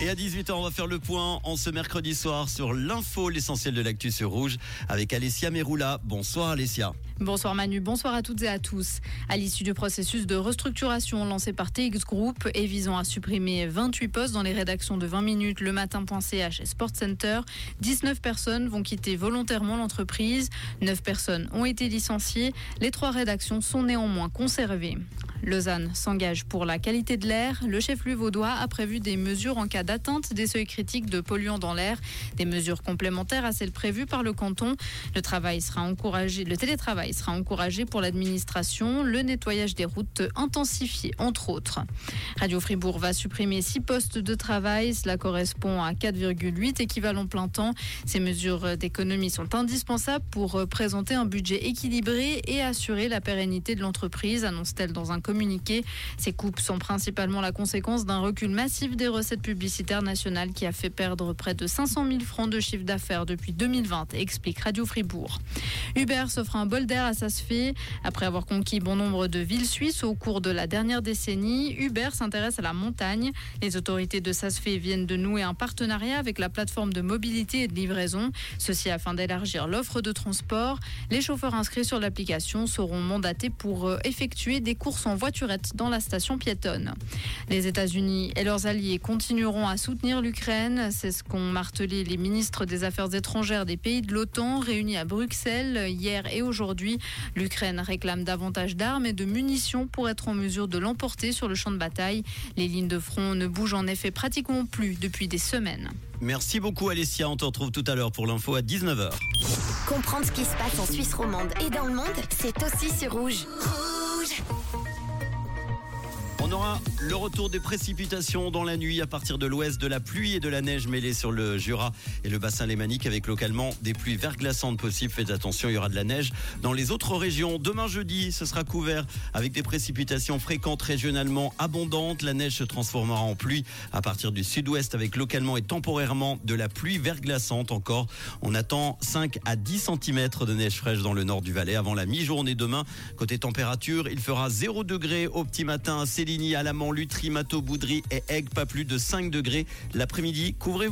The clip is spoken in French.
Et à 18h, on va faire le point en ce mercredi soir sur l'info, l'essentiel de l'actu sur Rouge avec Alessia Meroula. Bonsoir Alessia. Bonsoir Manu, bonsoir à toutes et à tous. À l'issue du processus de restructuration lancé par TX Group et visant à supprimer 28 postes dans les rédactions de 20 minutes le matin.ch et Sport Center, 19 personnes vont quitter volontairement l'entreprise. 9 personnes ont été licenciées. Les trois rédactions sont néanmoins conservées. Lausanne s'engage pour la qualité de l'air. Le chef-lieu vaudois a prévu des mesures en cas d'atteinte des seuils critiques de polluants dans l'air, des mesures complémentaires à celles prévues par le canton. Le travail sera encouragé, le télétravail sera encouragé pour l'administration, le nettoyage des routes intensifié entre autres. Radio Fribourg va supprimer six postes de travail, cela correspond à 4,8 équivalents plein temps. Ces mesures d'économie sont indispensables pour présenter un budget équilibré et assurer la pérennité de l'entreprise, annonce-t-elle dans un communiqué communiqué. Ces coupes sont principalement la conséquence d'un recul massif des recettes publicitaires nationales qui a fait perdre près de 500 000 francs de chiffre d'affaires depuis 2020, explique Radio Fribourg. Uber s'offre un bol d'air à Sasfé. Après avoir conquis bon nombre de villes suisses au cours de la dernière décennie, Uber s'intéresse à la montagne. Les autorités de Sasfé viennent de nouer un partenariat avec la plateforme de mobilité et de livraison. Ceci afin d'élargir l'offre de transport. Les chauffeurs inscrits sur l'application seront mandatés pour euh, effectuer des courses en voiturette dans la station piétonne. Les États-Unis et leurs alliés continueront à soutenir l'Ukraine. C'est ce qu'ont martelé les ministres des Affaires étrangères des pays de l'OTAN réunis à Bruxelles hier et aujourd'hui. L'Ukraine réclame davantage d'armes et de munitions pour être en mesure de l'emporter sur le champ de bataille. Les lignes de front ne bougent en effet pratiquement plus depuis des semaines. Merci beaucoup Alessia, on te retrouve tout à l'heure pour l'info à 19h. Comprendre ce qui se passe en Suisse romande et dans le monde, c'est aussi sur Rouge. Rouge on aura le retour des précipitations dans la nuit à partir de l'ouest, de la pluie et de la neige mêlée sur le Jura et le bassin lémanique avec localement des pluies verglaçantes possibles. Faites attention, il y aura de la neige dans les autres régions. Demain jeudi, ce sera couvert avec des précipitations fréquentes régionalement abondantes. La neige se transformera en pluie à partir du sud-ouest avec localement et temporairement de la pluie verglaçante encore. On attend 5 à 10 cm de neige fraîche dans le nord du Valais avant la mi-journée demain. Côté température, il fera 0 degré au petit matin à Céline à Alamant, Lutry, Mato, Boudry et Aigle, pas plus de 5 degrés. L'après-midi, couvrez-vous.